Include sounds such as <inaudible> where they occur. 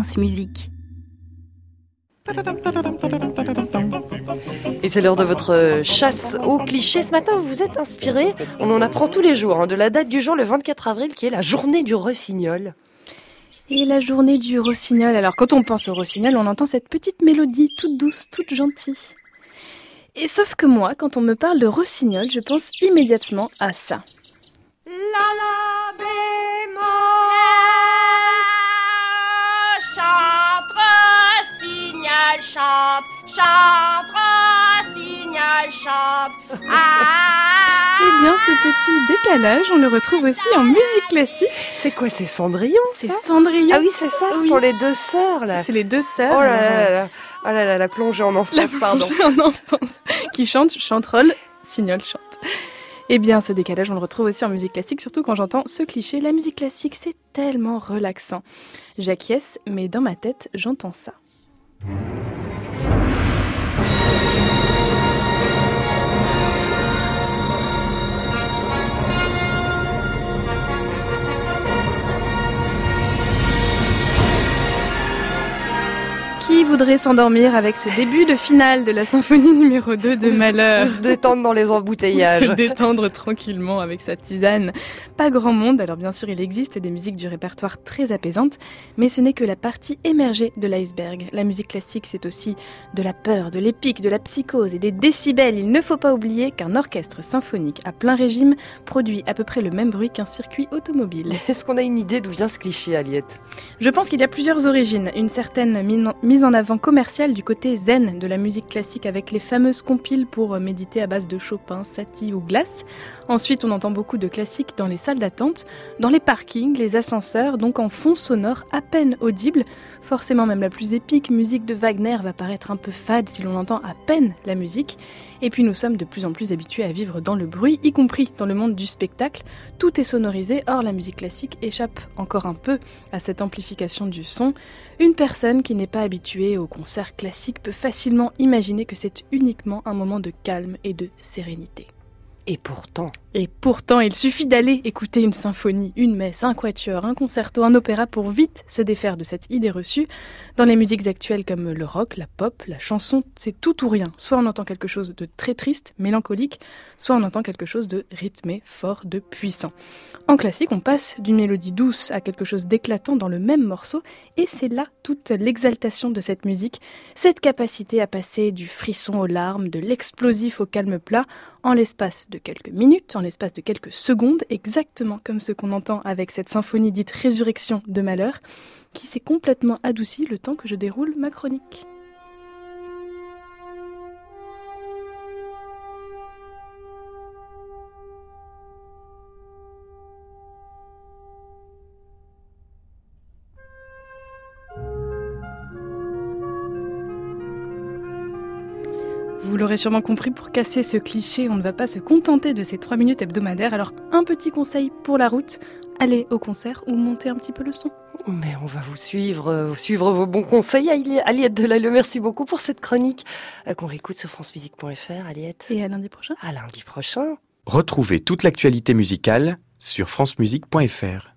France Musique. Et c'est l'heure de votre chasse aux clichés. Ce matin, vous vous êtes inspiré, on en apprend tous les jours, hein, de la date du jour, le 24 avril, qui est la journée du rossignol. Et la journée du rossignol. Alors, quand on pense au rossignol, on entend cette petite mélodie toute douce, toute gentille. Et sauf que moi, quand on me parle de rossignol, je pense immédiatement à ça. La la rossignol chante chante rossignol chante ah Eh bien, ce petit décalage, on le retrouve aussi en musique classique. C'est quoi, c'est Cendrillon C'est Cendrillon. Ah oui, c'est ça, ce Oui. sont les deux sœurs, là. C'est les deux sœurs. Oh là alors, là là, oh là là, la plongée en enfance, la pardon. plongée en enfance, qui chante chanterelle, signol chante. Eh bien, ce décalage, on le retrouve aussi en musique classique, surtout quand j'entends ce cliché. La musique classique, c'est tellement relaxant. J'acquiesce, mais dans ma tête, j'entends ça. Voudrait s'endormir avec ce début de finale de la symphonie numéro 2 de Ou se- Malheur Ou se détendre dans les Ou embouteillages. <laughs> se détendre tranquillement avec sa tisane. Pas grand monde, alors bien sûr il existe des musiques du répertoire très apaisantes, mais ce n'est que la partie émergée de l'iceberg. La musique classique c'est aussi de la peur, de l'épique, de la psychose et des décibels. Il ne faut pas oublier qu'un orchestre symphonique à plein régime produit à peu près le même bruit qu'un circuit automobile. Est-ce qu'on a une idée d'où vient ce cliché, Aliette? Je pense qu'il y a plusieurs origines. Une certaine mise en avant commerciale du côté zen de la musique classique avec les fameuses compiles pour euh, méditer à base de Chopin, Satie ou Glass. Ensuite, on entend beaucoup de classiques dans les salles d'attente, dans les parkings, les ascenseurs, donc en fond sonore à peine audible. Forcément, même la plus épique musique de Wagner va paraître un peu fade si l'on entend à peine la musique. Et puis nous sommes de plus en plus habitués à vivre dans le bruit, y compris dans le monde du spectacle. Tout est sonorisé, or la musique classique échappe encore un peu à cette amplification du son. Une personne qui n'est pas habituée au concert classique peut facilement imaginer que c'est uniquement un moment de calme et de sérénité. Et pourtant, Et pourtant, il suffit d'aller écouter une symphonie, une messe, un quatuor, un concerto, un opéra pour vite se défaire de cette idée reçue. Dans les musiques actuelles comme le rock, la pop, la chanson, c'est tout ou rien. Soit on entend quelque chose de très triste, mélancolique, soit on entend quelque chose de rythmé, fort, de puissant. En classique, on passe d'une mélodie douce à quelque chose d'éclatant dans le même morceau, et c'est là toute l'exaltation de cette musique, cette capacité à passer du frisson aux larmes, de l'explosif au calme plat, en l'espace de quelques minutes, en l'espace de quelques secondes, exactement comme ce qu'on entend avec cette symphonie dite Résurrection de Malheur, qui s'est complètement adoucie le temps que je déroule ma chronique. Vous l'aurez sûrement compris, pour casser ce cliché, on ne va pas se contenter de ces 3 minutes hebdomadaires. Alors, un petit conseil pour la route, allez au concert ou montez un petit peu le son. mais on va vous suivre, euh, suivre vos bons conseils, Ali- Aliette Delalleux. Merci beaucoup pour cette chronique euh, qu'on réécoute sur francemusique.fr, Aliette. Et à lundi prochain. À lundi prochain. Retrouvez toute l'actualité musicale sur francemusique.fr.